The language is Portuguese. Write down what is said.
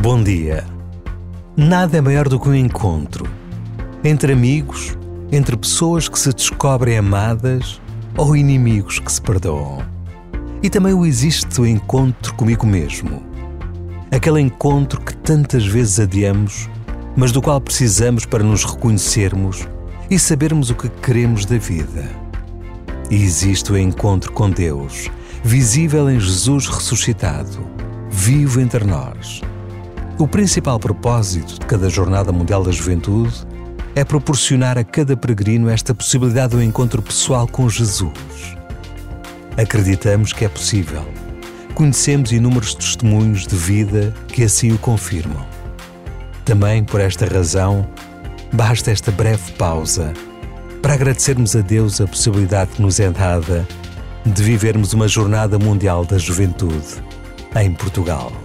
Bom dia. Nada é maior do que um encontro entre amigos, entre pessoas que se descobrem amadas ou inimigos que se perdoam. E também o existe o encontro comigo mesmo. Aquele encontro que tantas vezes adiamos, mas do qual precisamos para nos reconhecermos e sabermos o que queremos da vida. Existe o encontro com Deus, visível em Jesus ressuscitado, vivo entre nós. O principal propósito de cada Jornada Mundial da Juventude é proporcionar a cada peregrino esta possibilidade do encontro pessoal com Jesus. Acreditamos que é possível. Conhecemos inúmeros testemunhos de vida que assim o confirmam. Também por esta razão, basta esta breve pausa para agradecermos a Deus a possibilidade que nos é dada de vivermos uma Jornada Mundial da Juventude em Portugal.